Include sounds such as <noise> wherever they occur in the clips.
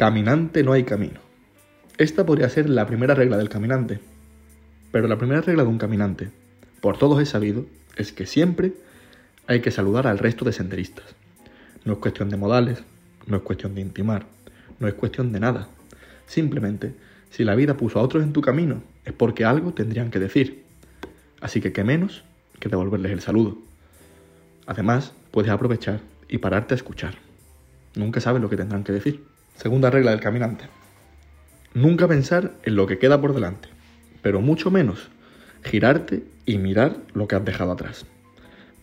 Caminante no hay camino. Esta podría ser la primera regla del caminante. Pero la primera regla de un caminante, por todos es sabido, es que siempre hay que saludar al resto de senderistas. No es cuestión de modales, no es cuestión de intimar, no es cuestión de nada. Simplemente, si la vida puso a otros en tu camino, es porque algo tendrían que decir. Así que qué menos que devolverles el saludo. Además, puedes aprovechar y pararte a escuchar. Nunca sabes lo que tendrán que decir. Segunda regla del caminante. Nunca pensar en lo que queda por delante, pero mucho menos girarte y mirar lo que has dejado atrás.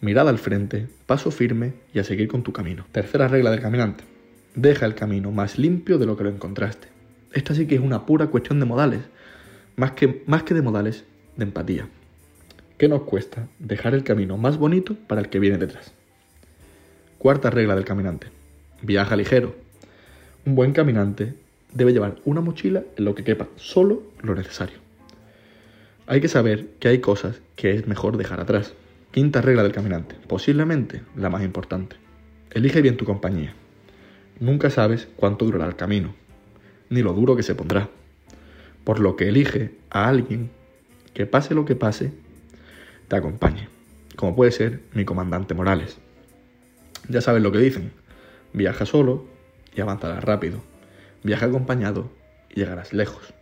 Mirada al frente, paso firme y a seguir con tu camino. Tercera regla del caminante. Deja el camino más limpio de lo que lo encontraste. Esta sí que es una pura cuestión de modales. Más que, más que de modales, de empatía. ¿Qué nos cuesta dejar el camino más bonito para el que viene detrás? Cuarta regla del caminante. Viaja ligero. Un buen caminante debe llevar una mochila en lo que quepa solo lo necesario. Hay que saber que hay cosas que es mejor dejar atrás. Quinta regla del caminante, posiblemente la más importante. Elige bien tu compañía. Nunca sabes cuánto durará el camino, ni lo duro que se pondrá. Por lo que elige a alguien que pase lo que pase, te acompañe, como puede ser mi comandante Morales. Ya sabes lo que dicen, viaja solo y avanzarás rápido, viaja acompañado y llegarás lejos.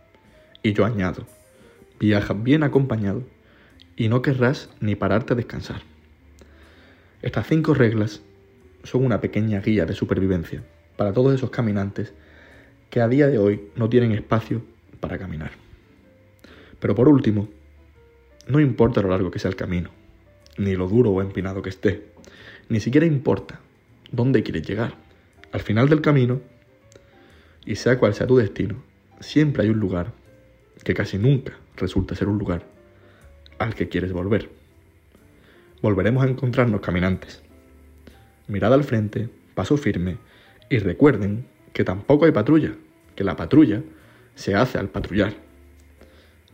Y yo añado, viaja bien acompañado y no querrás ni pararte a descansar. Estas cinco reglas son una pequeña guía de supervivencia para todos esos caminantes que a día de hoy no tienen espacio para caminar. Pero por último, no importa lo largo que sea el camino, ni lo duro o empinado que esté, ni siquiera importa dónde quieres llegar. Al final del camino, y sea cual sea tu destino, siempre hay un lugar que casi nunca resulta ser un lugar al que quieres volver. Volveremos a encontrarnos caminantes. Mirada al frente, paso firme y recuerden que tampoco hay patrulla, que la patrulla se hace al patrullar.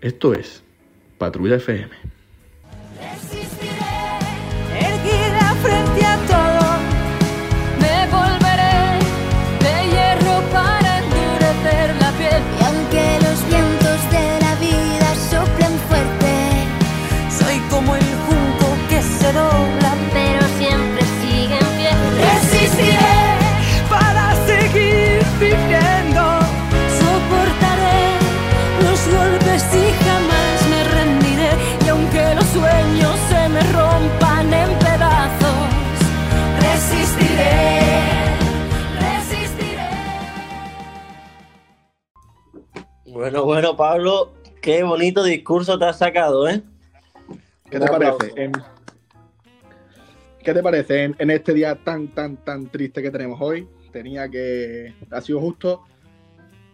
Esto es Patrulla FM. Bueno, bueno, Pablo, qué bonito discurso te has sacado, ¿eh? ¿Qué te parece? ¿Qué te parece en, este día tan, tan, tan triste que tenemos hoy? Tenía que. Ha sido justo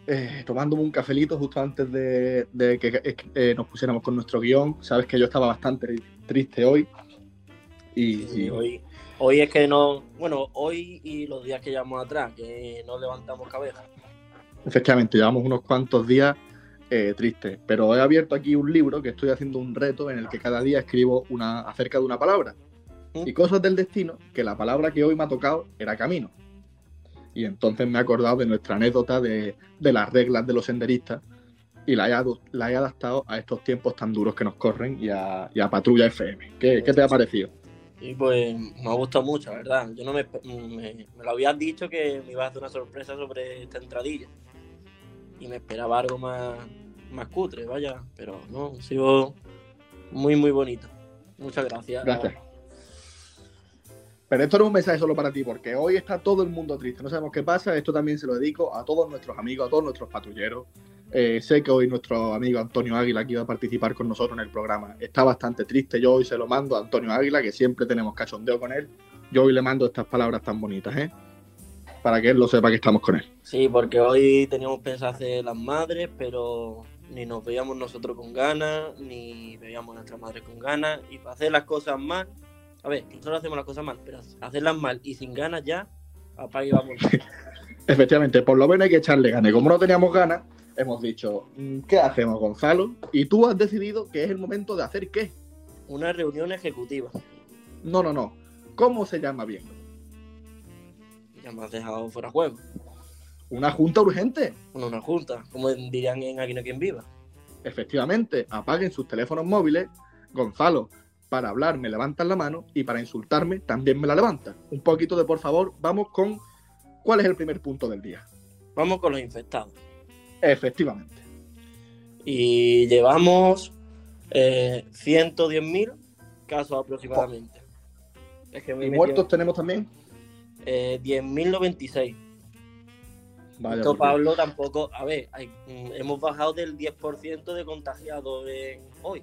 eh, tomándome un cafelito justo antes de, que eh, nos pusiéramos con nuestro guion. Sabes que yo estaba bastante triste hoy. Y, hoy, hoy es que no. Bueno, hoy y los días que llevamos atrás, que no levantamos cabeza. Efectivamente, llevamos unos cuantos días eh, tristes, pero he abierto aquí un libro que estoy haciendo un reto en el que cada día escribo una acerca de una palabra. ¿Mm? Y cosas del destino, que la palabra que hoy me ha tocado era camino. Y entonces me he acordado de nuestra anécdota de, las reglas de los senderistas y la he, la he, adaptado a estos tiempos tan duros que nos corren y a, Patrulla FM. ¿Qué, te ha parecido? Y pues me ha gustado mucho, ¿verdad? Yo no me, me, me, lo habías dicho que me ibas a hacer una sorpresa sobre esta entradilla y me esperaba algo más, más cutre, vaya, pero no, ha sido muy, muy bonito. Muchas gracias. Gracias. Pero esto no es un mensaje solo para ti, porque hoy está todo el mundo triste. No sabemos qué pasa. Esto también se lo dedico a todos nuestros amigos, a todos nuestros patrulleros. Eh, sé que hoy nuestro amigo Antonio Águila, que iba a participar con nosotros en el programa, está bastante triste. Yo hoy se lo mando a Antonio Águila, que siempre tenemos cachondeo con él. Yo hoy le mando estas palabras tan bonitas, ¿eh? Para que él lo sepa que estamos con él. Sí, porque hoy teníamos pensado hacer las madres, pero ni nos veíamos nosotros con ganas, ni veíamos a nuestras madres con ganas, y para hacer las cosas mal, a ver, nosotros hacemos las cosas mal, pero hacerlas mal y sin ganas ya, apaga y vamos. <laughs> Efectivamente, por lo menos hay que echarle ganas. Como no teníamos ganas, hemos dicho, mm, ¿qué hacemos, Gonzalo? Y tú has decidido que es el momento de hacer qué. Una reunión ejecutiva. No, no, no. ¿Cómo se llama bien? Me has dejado fuera juego. una junta urgente. Una junta, como dirían en Aquí no quien viva. Efectivamente, apaguen sus teléfonos móviles. Gonzalo, para hablar me levantan la mano y para insultarme también me la levantan. Un poquito de por favor, vamos con cuál es el primer punto del día. Vamos con los infectados. Efectivamente. Y llevamos eh, 110.000 casos aproximadamente. Es que ¿Y muertos tenemos también? Eh, 10.096. Vale, Esto, Pablo, tampoco. A ver, mm, hemos bajado del 10% de contagiados hoy.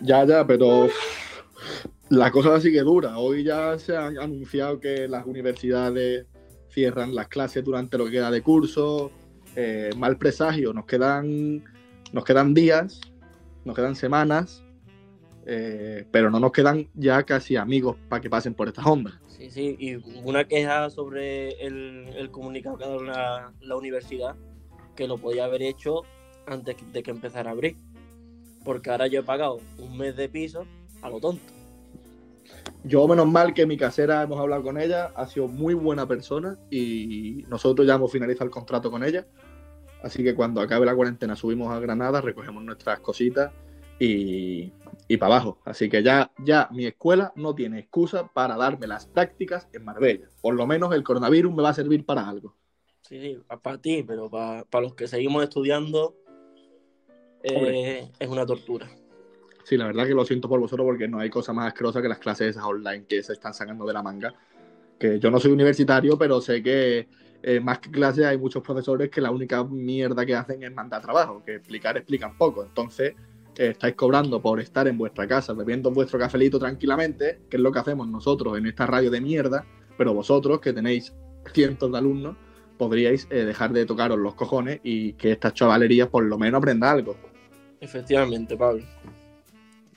Ya, ya, pero la cosa sigue dura. Hoy ya se ha anunciado que las universidades cierran las clases durante lo que queda de curso. Eh, mal presagio, nos quedan, nos quedan días, nos quedan semanas, eh, pero no nos quedan ya casi amigos para que pasen por estas ondas. Sí, sí, y una queja sobre el, comunicado que ha dado la, universidad, que lo podía haber hecho antes de que empezara a abrir. Porque ahora yo he pagado un mes de piso a lo tonto. Yo, menos mal que mi casera hemos hablado con ella, ha sido muy buena persona y nosotros ya hemos finalizado el contrato con ella. Así que cuando acabe la cuarentena subimos a Granada, recogemos nuestras cositas y, y para abajo. Así que ya, ya mi escuela no tiene excusa para darme las prácticas en Marbella. Por lo menos el coronavirus me va a servir para algo. Sí, sí, para ti, pero para, los que seguimos estudiando eh, es una tortura. Sí, la verdad que lo siento por vosotros porque no hay cosa más asquerosa que las clases esas online que se están sacando de la manga. Que yo no soy universitario, pero sé que eh, más que clases hay muchos profesores que la única mierda que hacen es mandar trabajo, que explicar explican poco. Entonces, estáis cobrando por estar en vuestra casa bebiendo vuestro cafelito tranquilamente, que es lo que hacemos nosotros en esta radio de mierda, pero vosotros que tenéis cientos de alumnos, podríais eh, dejar de tocaros los cojones y que estas chavalerías por lo menos aprenda algo. Efectivamente, Pablo.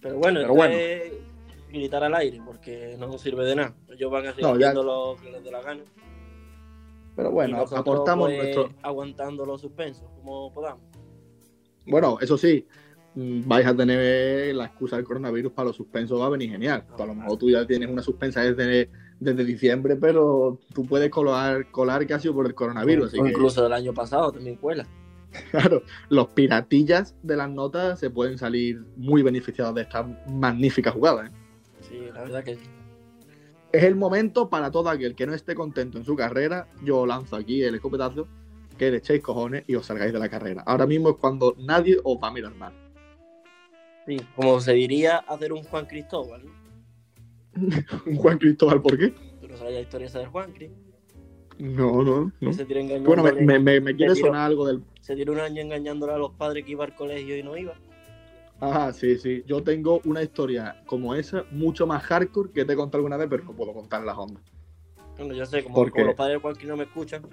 Pero bueno, pero bueno. gritar al aire, porque no sirve de nada. Ellos van a seguir haciendo lo que les dé la gana. Pero bueno, aportamos pues, nuestro... Aguantando los suspensos, como podamos. Bueno, eso sí, vais a tener la excusa del coronavirus para los suspensos, va a venir genial. A lo mejor tú ya tienes una suspensa desde, desde diciembre, pero tú puedes colar, colar que ha sido por el coronavirus. O, incluso del año pasado también cuela. <laughs> Claro, los piratillas de las notas se pueden salir muy beneficiados de esta magnífica jugada. ¿eh? Sí, la verdad que sí. Es el momento para todo aquel que no esté contento en su carrera. Yo lanzo aquí el escopetazo, que le echéis cojones y os salgáis de la carrera. Ahora mismo es cuando nadie os va a mirar mal. Sí, como se diría hacer un Juan Cristóbal, ¿no? <laughs> ¿Un Juan Cristóbal por qué? ¿Tú no sabes la historia esa de Juan Cristóbal? No, no, no. Se bueno, me, me, me quiere sonar algo del... Se tiró un año engañándole a los padres que iba al colegio y no iba. Ajá, sí, sí. Yo tengo una historia como esa, mucho más hardcore que te he contado alguna vez, pero no puedo contar las ondas. Bueno, yo sé, como, los padres de Juan no me escuchan.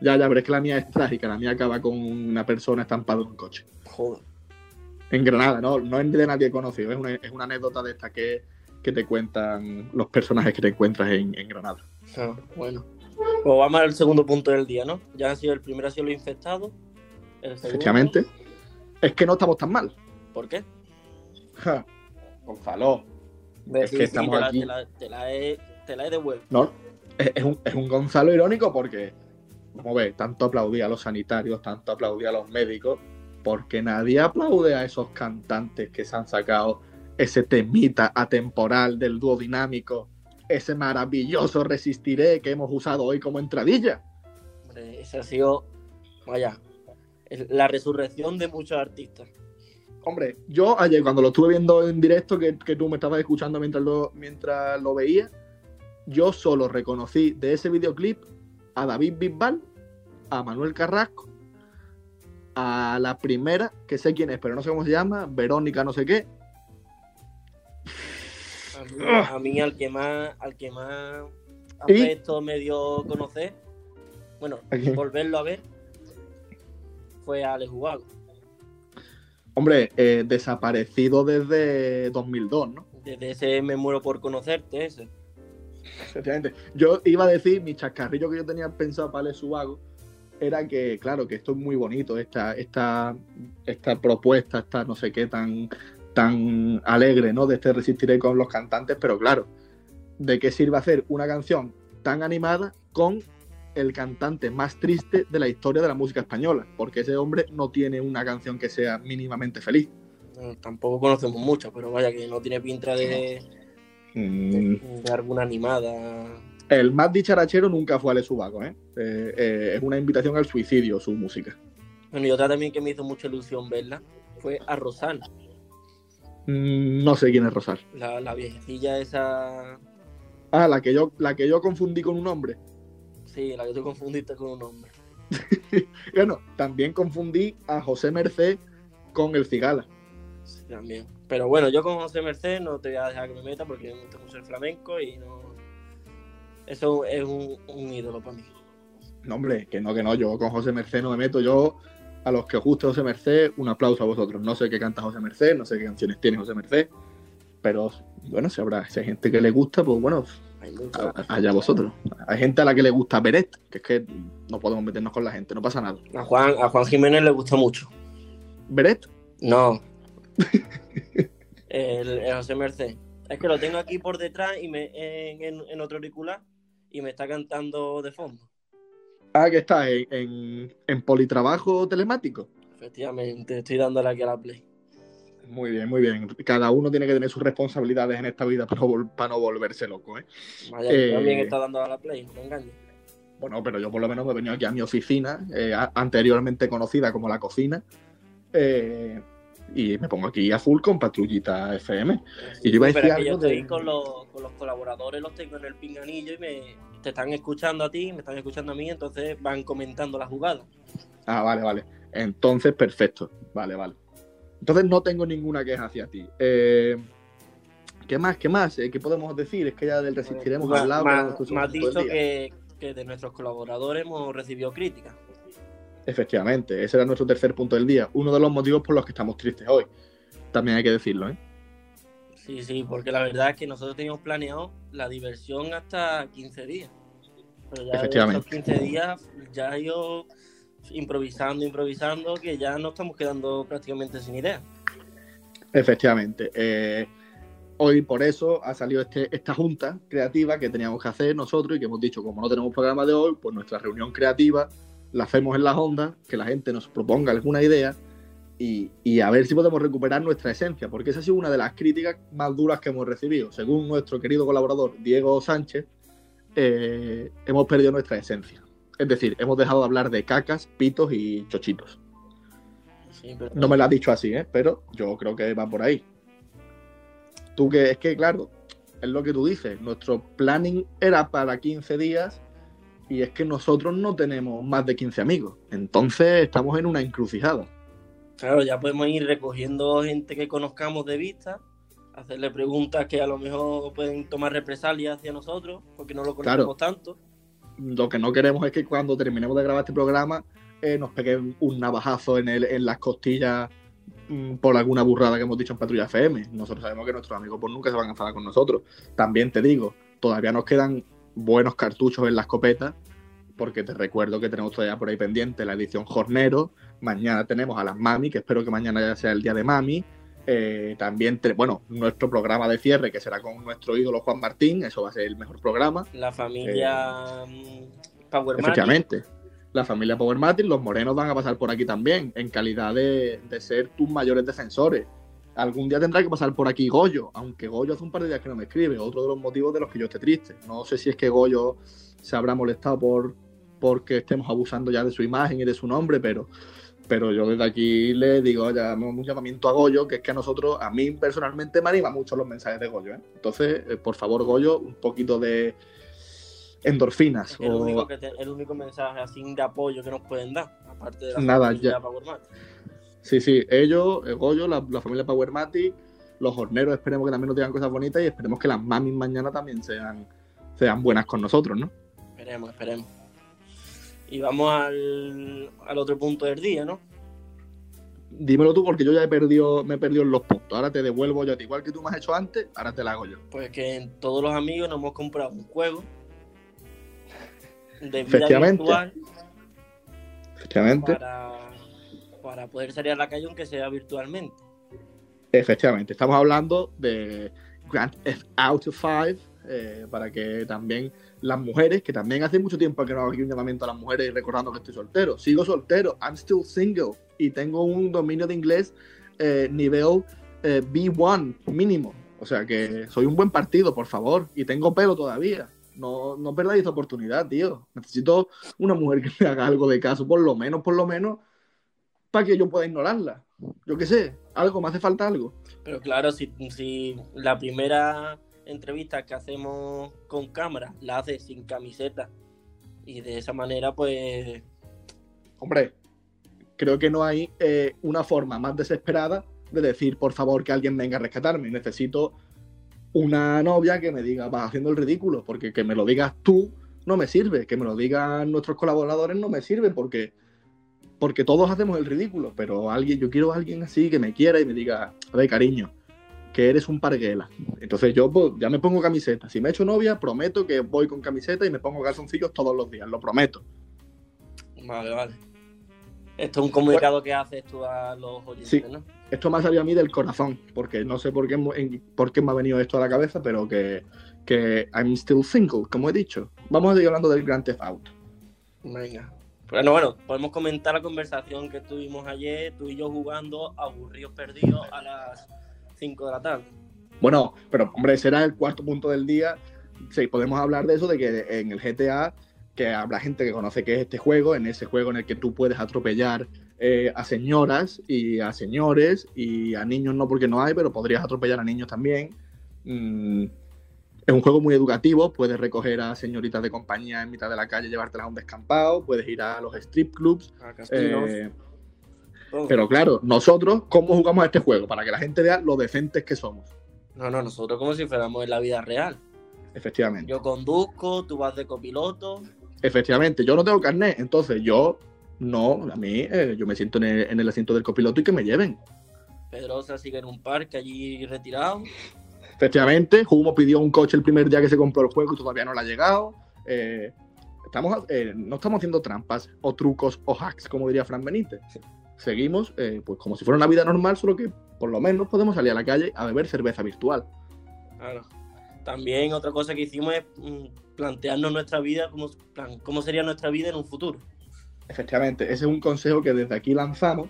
Ya, ya, pero es que la mía es trágica. La mía acaba con una persona estampada en un coche. Joder. En Granada, no, no es de nadie conocido, es una, es una anécdota de esta que, que, te cuentan los personajes que te encuentras en, Granada. Ah, bueno. Pues vamos al segundo punto del día, ¿no? Ya ha sido el primero ha sido lo infectado. Efectivamente. Es que no estamos tan mal. ¿Por qué? Gonzalo. Es que estamos aquí. Te la, he, devuelto. No, es, un, es un Gonzalo irónico porque, como ves, tanto aplaudía a los sanitarios, tanto aplaudía a los médicos, porque nadie aplaude a esos cantantes que se han sacado ese temita atemporal del dúo dinámico, ese maravilloso Resistiré que hemos usado hoy como entradilla. Hombre, ese ha sido, vaya, la resurrección de muchos artistas. Hombre, yo ayer cuando lo estuve viendo en directo, que, tú me estabas escuchando mientras lo, mientras lo veía, yo solo reconocí de ese videoclip a David Bisbal, a Manuel Carrasco a la primera, que sé quién es, pero no sé cómo se llama, Verónica no sé qué. A mí, al que más, al que más afecto me dio conocer, bueno, volverlo a ver, fue a Alex Ubago. Hombre, eh, desaparecido desde 2002, ¿no? Desde ese me muero por conocerte, ese. Efectivamente. Yo iba a decir mi chascarrillo que yo tenía pensado para Alex Ubago era que, claro, que esto es muy bonito, esta, esta, esta propuesta, esta no sé qué tan, tan alegre, ¿no? De este Resistiré con los cantantes, pero claro, ¿de qué sirve hacer una canción tan animada con el cantante más triste de la historia de la música española, porque ese hombre no tiene una canción que sea mínimamente feliz. tampoco conocemos mucho, pero vaya que no tiene pinta de, Mm, de alguna animada. El más dicharachero nunca fue Ale Subaco, ¿eh? Eh, eh, es una invitación al suicidio su música. Bueno, y otra también que me hizo mucha ilusión verla fue a Rosana, Mm, no sé quién es Rosal. la, la viejecilla esa. Ah, la que yo, la que yo confundí con un hombre. Sí, la que tú confundiste con un hombre. <laughs> Bueno, también confundí a José Merced con el Cigala. Sí, también. Pero bueno, yo con José Merced no te voy a dejar que me meta porque me gusta mucho el flamenco y no. Eso es un, un ídolo para mí. No, hombre, que no, que no, yo con José Merced no me meto. Yo, a los que os guste José Merced, un aplauso a vosotros. No sé qué canta José Merced, no sé qué canciones tiene José Merced, pero bueno, si habrá si hay gente que le gusta, pues bueno, a- allá vosotros. Hay gente a la que le gusta Beret, que es que no podemos meternos con la gente, no pasa nada. A Juan, a Juan Jiménez le gusta mucho. Beret, No. <laughs> el, el José Merced. Es que lo tengo aquí por detrás y me en, en- en otro auricular y me está cantando de fondo. ah, que está en, en, en politrabajo telemático. Efectivamente, estoy dándole aquí a la play. Muy bien, muy bien. Cada uno tiene que tener sus responsabilidades en esta vida para no, para no volverse loco, ¿eh? Vaya, Eh, también está dando a la play, no me engañes. Bueno, pero yo por lo menos me he venido aquí a mi oficina, eh, anteriormente conocida como la cocina, eh, y me pongo aquí a full con Patrullita FM. Y yo iba a decir yo algo de- estoy con los, con los colaboradores, los tengo en el pinganillo y me te están escuchando a ti, me están escuchando a mí, entonces van comentando la jugada. Ah, vale, vale. Entonces, perfecto. Vale, vale. Entonces no tengo ninguna queja hacia ti. Eh, ¿Qué más? ¿Qué más? Eh, ¿Qué podemos decir? Es que ya del resistiremos Me- a hablar. me- has todo dicho que, que de nuestros colaboradores hemos recibido críticas. Efectivamente, ese era nuestro tercer punto del día. Uno de los motivos por los que estamos tristes hoy. También hay que decirlo, ¿eh? Sí, sí, porque la verdad es que nosotros teníamos planeado la diversión hasta 15 días. Pero ya Efectivamente. esos 15 días ya ido improvisando, improvisando, que ya nos estamos quedando prácticamente sin idea. Efectivamente. Eh, hoy por eso ha salido este, esta junta creativa que teníamos que hacer nosotros y que hemos dicho, como no tenemos programa de hoy, pues nuestra reunión creativa la hacemos en las ondas, que la gente nos proponga alguna idea y, y a ver si podemos recuperar nuestra esencia, porque esa ha sido una de las críticas más duras que hemos recibido. Según nuestro querido colaborador Diego Sánchez, eh, hemos perdido nuestra esencia. Es decir, hemos dejado de hablar de cacas, pitos y chochitos. Sí, pero No me lo has dicho así, ¿eh? pero yo creo que va por ahí. Tú que es que, claro, es lo que tú dices. Nuestro planning era para 15 días y es que nosotros no tenemos más de 15 amigos. Entonces estamos en una encrucijada. Claro, ya podemos ir recogiendo gente que conozcamos de vista, hacerle preguntas que a lo mejor pueden tomar represalias hacia nosotros, porque no lo conocemos tanto. Lo que no queremos es que cuando terminemos de grabar este programa eh, nos peguen un navajazo en, el, en las costillas mm, por alguna burrada que hemos dicho en Patrulla FM. Nosotros sabemos que nuestros amigos pues nunca se van a enfadar con nosotros. También te digo, todavía nos quedan buenos cartuchos en la escopeta, porque te recuerdo que tenemos todavía por ahí pendiente la edición Jornero. Mañana tenemos a las Mami, que espero que mañana ya sea el día de Mami. Eh, también, bueno, nuestro programa de cierre, que será con nuestro ídolo Juan Martín, eso va a ser el mejor programa. La familia mm, Power. Efectivamente. La familia Power Matic, los morenos van a pasar por aquí también, en calidad de, de ser tus mayores defensores. Algún día tendrá que pasar por aquí Goyo, aunque Goyo hace un par de días que no me escribe, otro de los motivos de los que yo esté triste. No sé si es que Goyo se habrá molestado por porque estemos abusando ya de su imagen y de su nombre, pero, pero yo desde aquí le digo ya un llamamiento a Goyo, que es que a nosotros, a mí personalmente me anima mucho los mensajes de Goyo. ¿eh? Entonces, eh, por favor, Goyo, un poquito de endorfinas. Es el, o- único que te- el único mensaje así de apoyo que nos pueden dar, aparte de la Nada, ya. Sí, sí, ellos, el Goyo, la, la familia Power Matic, los horneros esperemos que también nos digan cosas bonitas y esperemos que las mamis mañana también sean, sean buenas con nosotros, ¿no? Esperemos, esperemos. Y vamos al, al otro punto del día, ¿no? Dímelo tú porque yo ya he perdido, me he perdido en los puntos. Ahora te devuelvo yo a ti, igual que tú me has hecho antes, ahora te la hago yo. Pues que en todos los amigos nos hemos comprado un juego de vida Efectivamente. virtual Efectivamente, para, para poder salir a la calle aunque sea virtualmente. efectivamente. Estamos hablando de Grand Theft Auto 5, eh, para que también las mujeres, que también hace mucho tiempo que no hago aquí un llamamiento a las mujeres recordando que estoy soltero. Sigo soltero, I'm still single y tengo un dominio de inglés eh, nivel eh, B1 mínimo. O sea que soy un buen partido, por favor, y tengo pelo todavía. No, no perdáis esta oportunidad, tío. Necesito una mujer que me haga algo de caso, por lo menos, por lo menos, para que yo pueda ignorarla. Yo qué sé, algo, me hace falta algo. Pero claro, si, si la primera entrevista que hacemos con cámara la hace sin camiseta y de esa manera, pues. Hombre, creo que no hay eh, una forma más desesperada de decir, por favor, que alguien venga a rescatarme. Necesito una novia que me diga, vas haciendo el ridículo, porque que me lo digas tú no me sirve, que me lo digan nuestros colaboradores no me sirve, porque, porque todos hacemos el ridículo, pero alguien, yo quiero a alguien así que me quiera y me diga, a ver, cariño, que eres un parguela. Entonces yo pues, ya me pongo camiseta. Si me echo novia, prometo que voy con camiseta y me pongo calzoncillos todos los días, lo prometo. Vale, vale. Esto es un comunicado que haces tú a los oyentes, Sí. ¿no? Esto me ha salido a mí del corazón, porque no sé por qué, por qué me ha venido esto a la cabeza, pero que, que I'm still single, como he dicho. Vamos a seguir hablando del Grand Theft Auto. Venga. Bueno, bueno, podemos comentar la conversación que tuvimos ayer, tú y yo jugando aburridos perdidos a las 5 de la tarde. Bueno, pero hombre, ese era el cuarto punto del día. Sí, podemos hablar de eso, de que en el GTA, que habrá gente que conoce que es este juego, en ese juego en el que tú puedes atropellar eh, a señoras y a señores y a niños no porque no hay, pero podrías atropellar a niños también. Mm, es un juego muy educativo, puedes recoger a señoritas de compañía en mitad de la calle, llevártelas a un descampado, puedes ir a los strip clubs. A casinos, eh, pero claro, nosotros, ¿cómo jugamos a este juego? Para que la gente vea lo decentes que somos. No, no, nosotros como si fuéramos en la vida real. Efectivamente. Yo conduzco, tú vas de copiloto. Efectivamente, yo no tengo carnet, entonces yo no, a mí, eh, yo me siento en el, en el asiento del copiloto y que me lleven. Pedrosa sigue en un parque allí retirado. Efectivamente, Humo pidió un coche el primer día que se compró el juego y todavía no le ha llegado. Eh, estamos, eh, no estamos haciendo trampas o trucos o hacks, como diría Fran Benítez. Seguimos eh, pues como si fuera una vida normal, solo que por lo menos podemos salir a la calle a beber cerveza virtual. Claro. También otra cosa que hicimos es mm, plantearnos nuestra vida, cómo, cómo sería nuestra vida en un futuro. Efectivamente, ese es un consejo que desde aquí lanzamos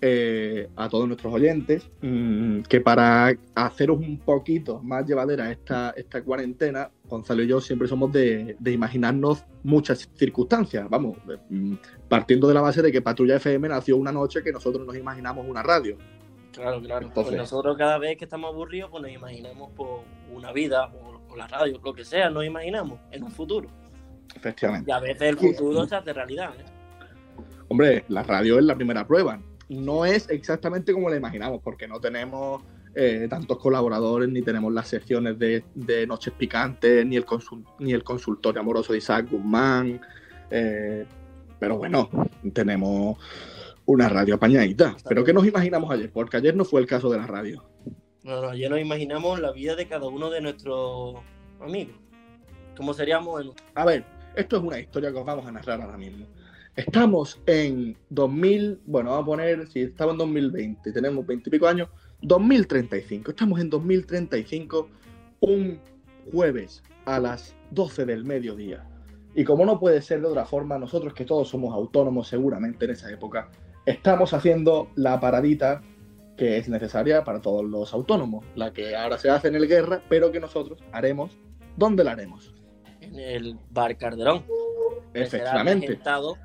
eh, a todos nuestros oyentes, mm, que para haceros un poquito más llevadera esta, esta cuarentena, Gonzalo y yo siempre somos de, de imaginarnos muchas circunstancias, vamos, mm, partiendo de la base de que Patrulla FM nació una noche que nosotros nos imaginamos una radio. Claro, claro. Entonces- Pues nosotros cada vez que estamos aburridos, pues nos imaginamos por una vida o, o la radio, lo que sea, nos imaginamos en un futuro. Efectivamente. Y a veces el futuro se hace realidad. ¿eh? Hombre, la radio es la primera prueba. No es exactamente como la imaginamos, porque no tenemos eh, tantos colaboradores, ni tenemos las secciones de, de Noches Picantes, ni el, ni el consultorio amoroso de Isaac Guzmán. eh, pero bueno, tenemos una radio apañadita. ¿Pero qué nos imaginamos ayer? Porque ayer no fue el caso de la radio. No, no, ayer nos imaginamos la vida de cada uno de nuestros amigos. ¿Cómo seríamos en A ver, esto es una historia que os vamos a narrar ahora mismo. Estamos en 2000, bueno, vamos a poner, si estamos en 2020, tenemos 20 y pico años, 2035. Estamos en 2035, un jueves a las 12 del mediodía. Y como no puede ser de otra forma, nosotros que todos somos autónomos seguramente en esa época, estamos haciendo la paradita que es necesaria para todos los autónomos, la que ahora se hace en el guerra, pero que nosotros haremos, ¿dónde la haremos? en el Bar Carderón. será Efectivamente. regentado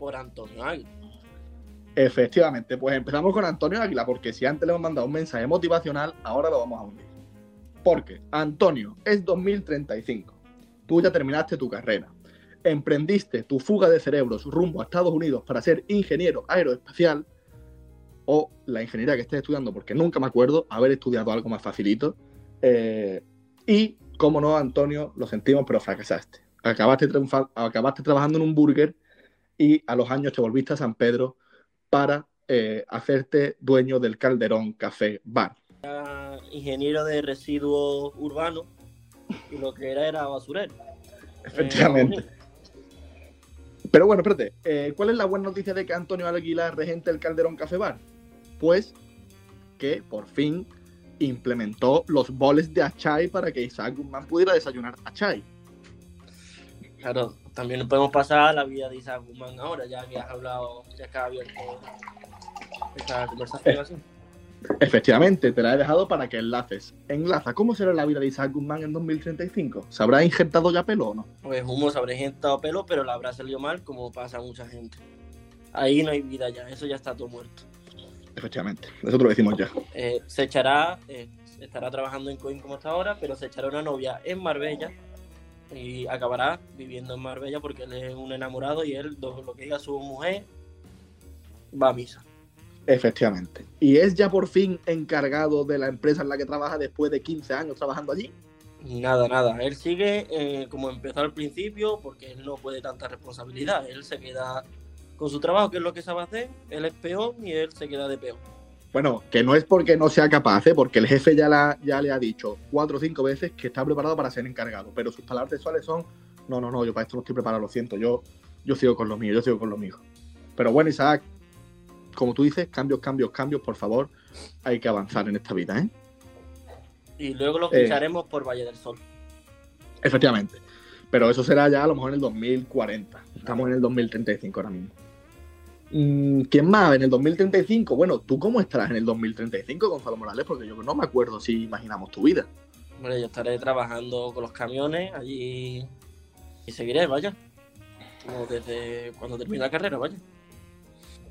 por Antonio Águila. Efectivamente, pues empezamos con Antonio Águila, porque si antes le hemos mandado un mensaje motivacional, ahora lo vamos a hundir. Porque, Antonio, es 2035. Tú ya terminaste tu carrera. Emprendiste tu fuga de cerebros rumbo a Estados Unidos para ser ingeniero aeroespacial, o la ingeniería que estés estudiando, porque nunca me acuerdo haber estudiado algo más facilito. Eh, y, como no, Antonio, lo sentimos, pero fracasaste. Acabaste trabajando en un burger y a los años te volviste a San Pedro para eh, hacerte dueño del Calderón Café Bar. Era ingeniero de residuos urbanos y lo que era era basurero. Efectivamente. Eh, Pero bueno, espérate, eh, ¿cuál es la buena noticia de que Antonio Aguilar regente el Calderón Café Bar? Pues que por fin implementó los boles de Achai para que Isaac Guzmán pudiera desayunar Achai. Claro, también podemos pasar a la vida de Isaac Guzmán ahora, ya que has hablado, ya que has abierto esta conversación así. Efectivamente, te la he dejado para que enlaces. Enlaza, ¿cómo será la vida de Isaac Guzmán en 2035? ¿Se habrá injertado ya pelo o no? Pues humo se habrá injertado pelo, pero la habrá salido mal, como pasa a mucha gente. Ahí no hay vida ya, eso ya está todo muerto. Efectivamente, eso te lo decimos ya. Eh, se echará, eh, estará trabajando en Coin como está ahora, pero se echará una novia en Marbella y acabará viviendo en Marbella porque él es un enamorado y él, lo que diga su mujer, va a misa. Efectivamente. ¿Y es ya por fin encargado de la empresa en la que trabaja después de 15 años trabajando allí? Nada, nada. Él sigue eh, como empezó al principio porque él no puede tanta responsabilidad. Él se queda con su trabajo, que es lo que sabe hacer. Él es peón y él se queda de peón. Bueno, que no es porque no sea capaz, ¿eh? porque el jefe ya, la- ya le ha dicho cuatro o cinco veces que está preparado para ser encargado, pero sus palabras textuales son, no, no, no, yo para esto no estoy preparado, lo siento, yo, yo sigo con lo mío, yo sigo con lo mío. Pero bueno, Isaac, como tú dices, cambios, cambios, cambios, por favor, hay que avanzar en esta vida, ¿eh? Y luego lo Eh. ficharemos por Valle del Sol. Efectivamente. Pero eso será ya a lo mejor en el 2040. Estamos en el 2035 ahora mismo. Mm, ¿Quién más? En el 2035. Bueno, ¿tú cómo estarás en el 2035, Gonzalo Morales? Porque yo no me acuerdo si imaginamos tu vida. Hombre, yo estaré trabajando con los camiones allí y seguiré, vaya. Como desde cuando termine la carrera, vaya.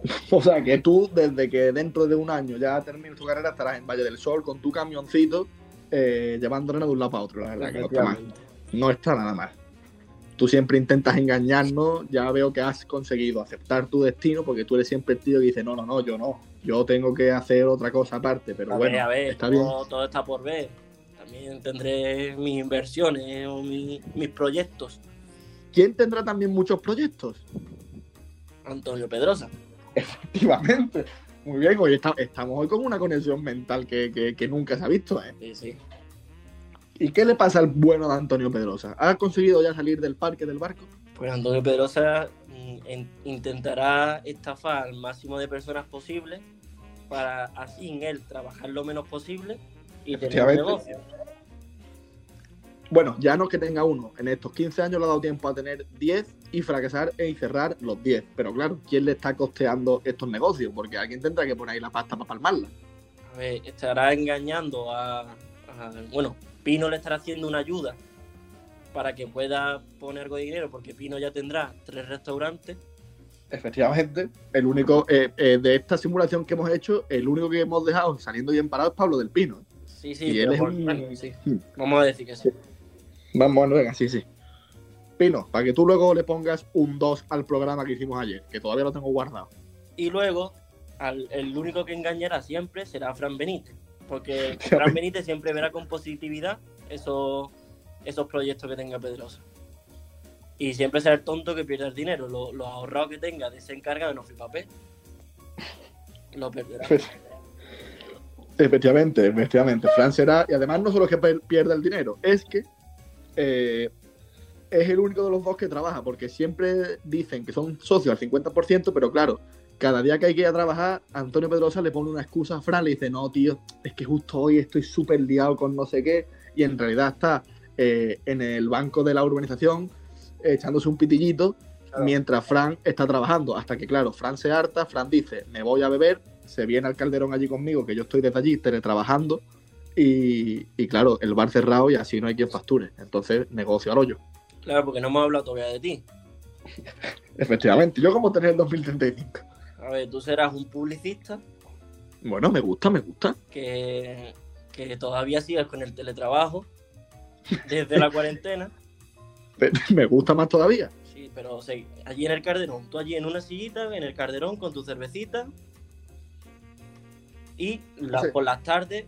<laughs> O sea, que tú, desde que dentro de un año ya termines tu carrera, estarás en Valle del Sol con tu camioncito, eh, llevando arena de un lado para otro, la verdad, que no está mal. No está nada mal. Tú siempre intentas engañarnos, ya veo que has conseguido aceptar tu destino, porque tú eres siempre el tío que dice, no, no, no, yo no, yo tengo que hacer otra cosa aparte, pero a bueno, ver, a ver, está bien. todo, todo está por ver. También tendré mis inversiones o mi- mis proyectos. ¿Quién tendrá también muchos proyectos? Antonio Pedrosa. Efectivamente. Muy bien, hoy está- estamos hoy con una conexión mental que, que- que nunca se ha visto, ¿eh? Sí, sí. ¿Y qué le pasa al bueno de Antonio Pedrosa? ¿Ha conseguido ya salir del parque del barco? Pues Antonio Pedrosa mm, en- intentará estafar al máximo de personas posible para así en él trabajar lo menos posible y tener un negocio. Bueno, ya no es que tenga uno. En estos 15 años le ha dado tiempo a tener 10 y fracasar y cerrar los 10. Pero claro, ¿quién le está costeando estos negocios? Porque alguien tendrá que poner ahí la pasta para palmarla. A ver, estará engañando a, a- Bueno, Pino le estará haciendo una ayuda para que pueda poner algo de dinero, porque Pino ya tendrá tres restaurantes. Efectivamente, el único eh, eh, de esta simulación que hemos hecho, el único que hemos dejado saliendo bien parado es Pablo del Pino. Sí, sí, Y pero él es por- un- bueno, sí. Vamos a decir que sí. Vamos, bueno, venga, sí, sí. Pino, para que tú luego le pongas un 2 al programa que hicimos ayer, que todavía lo tengo guardado. Y luego, al- el único que engañará siempre será Fran Benítez. Porque <laughs> Fran Benítez siempre verá con positividad esos, esos proyectos que tenga Pedrosa. Y siempre será el tonto que pierda el dinero. Lo- Los ahorrados que tenga de ese encargado de no papel lo perderá. Efectivamente, efectivamente. Fran será, y además no solo que pierda el dinero, es que eh, es el único de los dos que trabaja, porque siempre dicen que son socios al 50%, pero claro, cada día que hay que ir a trabajar, Antonio Pedrosa le pone una excusa a Fran, le dice, no, tío, es que justo hoy estoy súper liado con no sé qué, y en realidad está eh, en el banco de la urbanización eh, echándose un pitillito, Claro. mientras Fran está trabajando, hasta que, claro, Fran se harta, Fran dice, me voy a beber, se viene al calderón allí conmigo, que yo estoy desde allí teletrabajando, y, y claro, el bar cerrado y así no hay quien facture. Entonces, negocio al hoyo. Claro, porque no hemos hablado todavía de ti. Efectivamente, yo como tener el 2035. A ver, tú serás un publicista Bueno, me gusta, me gusta. que, que todavía sigas con el teletrabajo desde la cuarentena. <laughs> Me gusta más todavía. Sí, pero sí, allí en el Calderón, tú allí en una sillita, en el Calderón con tu cervecita. Y la- Sí. por las tardes,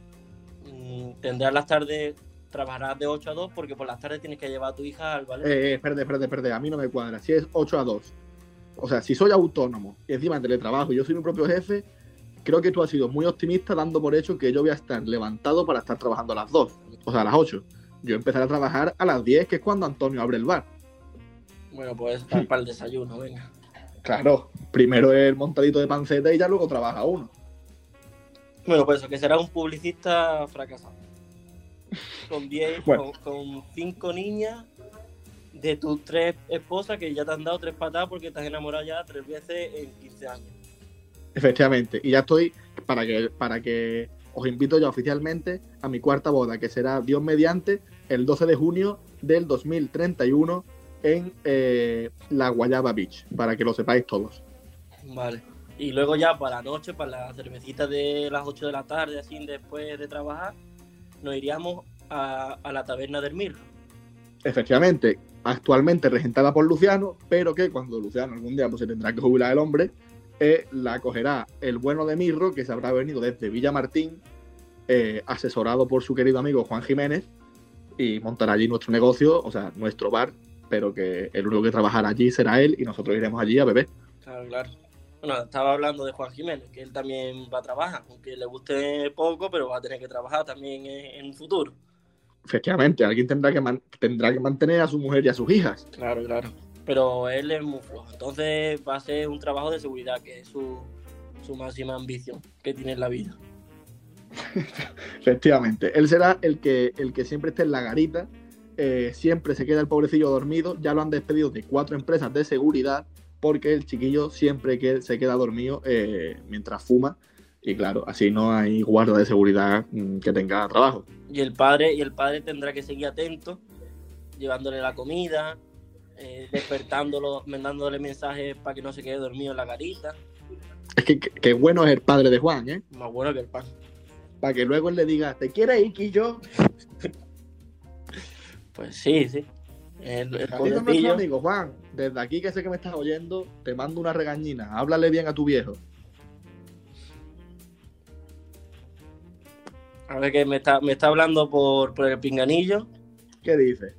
mm, tendrás las tardes, trabajarás de 8 a 2 porque por las tardes tienes que llevar a tu hija al ballet. Eh, espérate, espérate, espérate, a mí no me cuadra. Si es 8 a 2, o sea, si soy autónomo y encima en teletrabajo y yo soy mi propio jefe, creo que tú has sido muy optimista dando por hecho que yo voy a estar levantado para estar trabajando a las 2, o sea, a las 8. Yo empezaré a trabajar a las 10, que es cuando Antonio abre el bar. Bueno, pues para, para el desayuno, venga. Claro, primero el montadito de panceta y ya luego trabaja uno. Bueno, pues eso, que será un publicista fracasado. Con 10, Bueno. con, con cinco niñas de tus tres esposas que ya te han dado tres patadas porque te has enamorado ya tres veces en 15 años. Efectivamente. Y ya estoy para que, para que os invito ya oficialmente a mi cuarta boda, que será Dios mediante el 12 de junio del 2031 en eh, la Guayaba Beach, para que lo sepáis todos. Vale. Y luego ya para la noche, para la cervecita de las 8 de la tarde, así después de trabajar, nos iríamos a, a la taberna del Mirro. Efectivamente, actualmente regentada por Luciano, pero que cuando Luciano algún día pues, se tendrá que jubilar el hombre, eh, la cogerá el bueno de Mirro, que se habrá venido desde Villa Martín, eh, asesorado por su querido amigo Juan Jiménez, y montará allí nuestro negocio, o sea, nuestro bar, pero que el único que trabajará allí será él y nosotros iremos allí a beber. Claro, claro. Bueno, estaba hablando de Juan Jiménez, que él también va a trabajar, aunque le guste poco, pero va a tener que trabajar también en, en un futuro. Efectivamente, alguien tendrá que, man- tendrá que mantener a su mujer y a sus hijas. Claro, claro. Pero él es muy flojo, entonces va a ser un trabajo de seguridad, que es su, su máxima ambición que tiene en la vida. <laughs> Efectivamente, él será el que, el que siempre esté en la garita, eh, siempre se queda el pobrecillo dormido, ya lo han despedido de cuatro empresas de seguridad porque el chiquillo siempre que se queda dormido eh, mientras fuma y claro, así no hay guarda de seguridad mm, que tenga trabajo. Y el padre, y el padre tendrá que seguir atento, llevándole la comida, eh, despertándolo, mandándole mensajes para que no se quede dormido en la garita. Es que, que- que bueno es el padre de Juan, ¿eh? Más bueno que el pan. Para que luego él le diga, ¿te quieres ir, Quillo? <laughs> Pues sí, sí. El, el amigo Juan, desde aquí que sé que me estás oyendo, te mando una regañina, háblale bien a tu viejo. A ver que me está, me está hablando por, por el pinganillo, ¿Qué dices?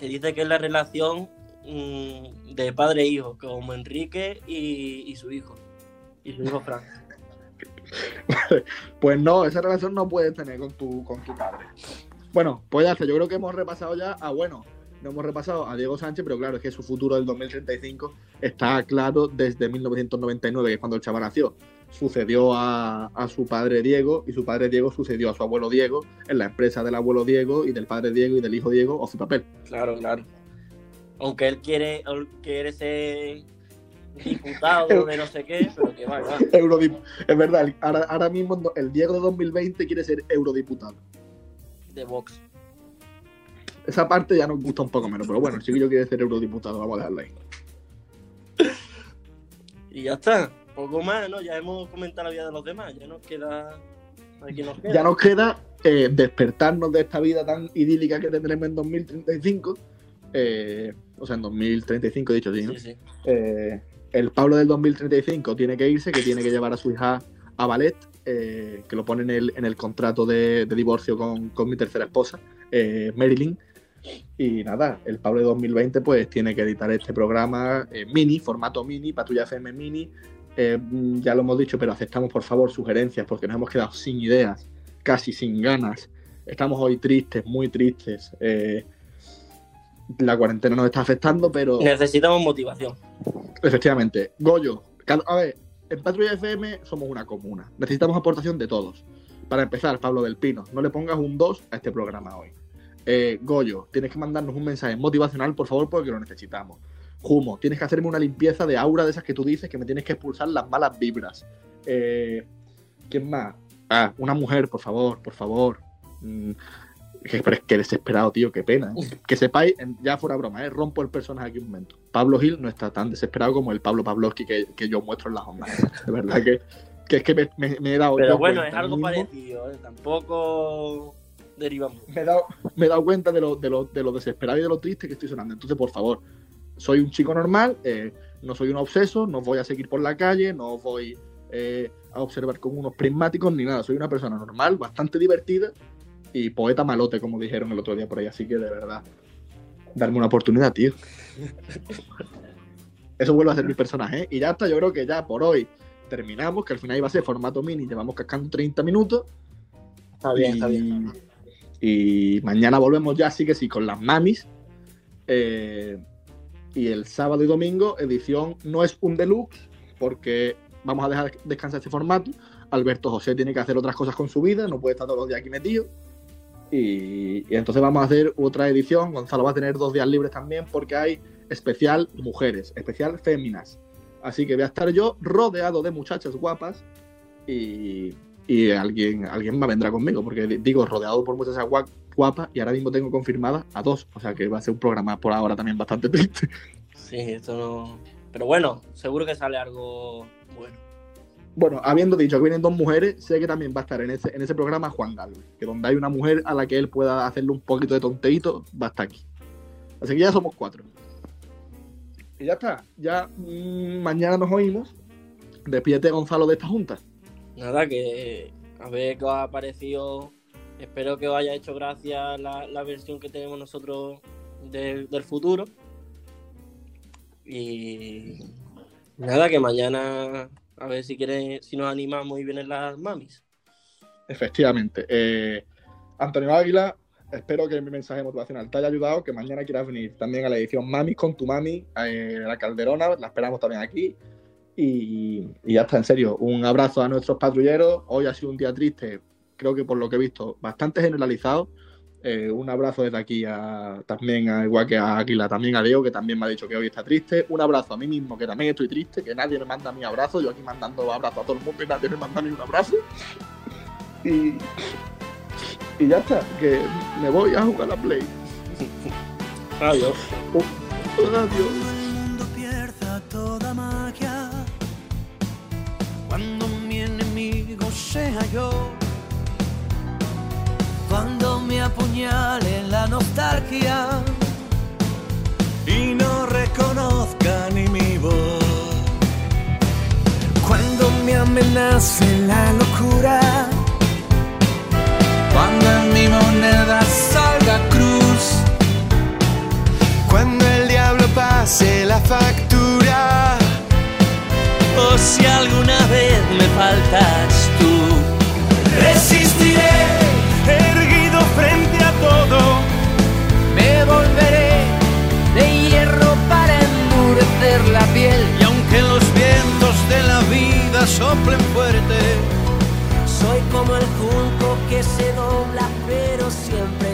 que dice que es la relación mm, de padre e hijo, como Enrique y, y su hijo. Y su hijo Frank. <laughs> Pues no, esa relación no puedes tener con tu, con tu padre. Bueno, pues ya está. Yo creo que hemos repasado ya. Ah, bueno, no hemos repasado a Diego Sánchez, pero claro, es que su futuro del 2035 está claro desde 1999, que es cuando el chaval nació. Sucedió a, a su padre Diego y su padre Diego sucedió a su abuelo Diego en la empresa del abuelo Diego y del padre Diego y del hijo Diego o su papel. Claro, claro. Aunque él quiere, él quiere ser diputado <laughs> de no sé qué, pero que va, va. Eurodip es verdad, ahora mismo el Diego de 2020 quiere ser eurodiputado. De Vox. Esa parte ya nos gusta un poco menos, pero bueno, el chiquillo quiere ser eurodiputado, vamos a dejarlo ahí. <laughs> Y ya está. Poco más, ¿no? Ya hemos comentado la vida de los demás. Ya nos queda. Aquí nos queda. Ya nos queda eh, despertarnos de esta vida tan idílica que tendremos en 2035. eh, o sea, en 2035 he dicho, sí, ¿no? Sí, sí. Eh, el Pablo del 2035 tiene que irse, que tiene que llevar a su hija a ballet, eh, que lo pone en el, en el contrato de, de divorcio con, con mi tercera esposa, eh, Marilyn. Y nada, el Pablo de 2020 pues tiene que editar este programa eh, mini, formato mini, Patrulla FM mini. Eh, ya lo hemos dicho, pero aceptamos por favor sugerencias porque nos hemos quedado sin ideas, casi sin ganas. Estamos hoy tristes, muy tristes. La cuarentena nos está afectando, pero... Necesitamos motivación. Efectivamente. Goyo, a ver, en Patrulla FM somos una comuna. Necesitamos aportación de todos. Para empezar, Pablo del Pino, no le pongas un 2 a este programa hoy. Eh, Goyo, tienes que mandarnos un mensaje motivacional, por favor, porque lo necesitamos. Humo, tienes que hacerme una limpieza de aura de esas que tú dices que me tienes que expulsar las malas vibras. Eh, ¿Quién más? Ah, una mujer, por favor, por favor. Mm, pero es que desesperado, tío, qué pena. ¿eh? Que sepáis, ya fuera broma, ¿eh? rompo el personaje aquí un momento. Pablo Gil no está tan desesperado como el Pablo Pavlovsky que, que yo muestro en las ondas. De verdad que, que es que me, me- me he dado. Pero bueno, es algo mismo- parecido. ¿eh? Tampoco derivamos. Me he dado, me he dado cuenta de lo, de, lo, de lo desesperado y de lo triste que estoy sonando. Entonces, por favor, soy un chico normal, eh, no soy un obseso, no os voy a seguir por la calle, no os voy eh, a observar con unos prismáticos ni nada. Soy una persona normal, bastante divertida y poeta malote, como dijeron el otro día por ahí. Así que, de verdad, darme una oportunidad, tío. <laughs> Eso vuelve a ser mi personaje. ¿eh? Y ya está, yo creo que ya por hoy terminamos, que al final iba a ser formato mini, llevamos cascando 30 minutos. Está bien, está bien. Y mañana volvemos ya, sí que sí, con las mamis. Eh, y el sábado y domingo, edición no es un deluxe, porque vamos a dejar descansar este formato. Alberto José tiene que hacer otras cosas con su vida, no puede estar todos los días aquí metido. Y, entonces vamos a hacer otra edición. Gonzalo va a tener dos días libres también porque hay especial mujeres, especial féminas. Así que voy a estar yo rodeado de muchachas guapas y, y alguien, alguien más vendrá conmigo, porque digo rodeado por muchachas gua- guapas y ahora mismo tengo confirmadas a dos. O sea que va a ser un programa por ahora también bastante triste. Sí, esto no. Pero bueno, seguro que sale algo bueno. Bueno, habiendo dicho que vienen dos mujeres, sé que también va a estar en ese, en ese programa Juan Galvez, que donde hay una mujer a la que él pueda hacerle un poquito de tonteito, va a estar aquí. Así que ya somos cuatro. Y ya está, ya mm, mañana nos oímos. Despídete Gonzalo de esta junta. Nada, que a ver qué os ha parecido. Espero que os haya hecho gracia la, la versión que tenemos nosotros del- del futuro. Y nada, que mañana a ver si quieren, si nos animamos y vienen las mamis. Efectivamente. Eh, Antonio Águila, espero que mi mensaje motivacional te haya ayudado, que mañana quieras venir también a la edición Mami con tu mami, eh, la Calderona, la esperamos también aquí. Y ya está, en serio, un abrazo a nuestros patrulleros. Hoy ha sido un día triste, creo que por lo que he visto, bastante generalizado. Eh, un abrazo desde aquí a, también, a, igual que a Águila, también a Leo, que también me ha dicho que hoy está triste. Un abrazo a mí mismo, que también estoy triste, que nadie me manda mi abrazo. Yo aquí mandando abrazo a todo el mundo y nadie me manda ni un abrazo. Y, y ya está, que me voy a jugar a la Play. <laughs> Adiós. Adiós. pierda toda magia, cuando mi enemigo sea yo, apuñale la nostalgia y no reconozca ni mi voz, cuando me amenace la locura, cuando en mi moneda salga cruz. Cuando el diablo pase la factura, o si alguna vez me faltas tú, resistiré, la piel. Y aunque los vientos de la vida soplen fuerte, soy como el junco que se dobla, pero siempre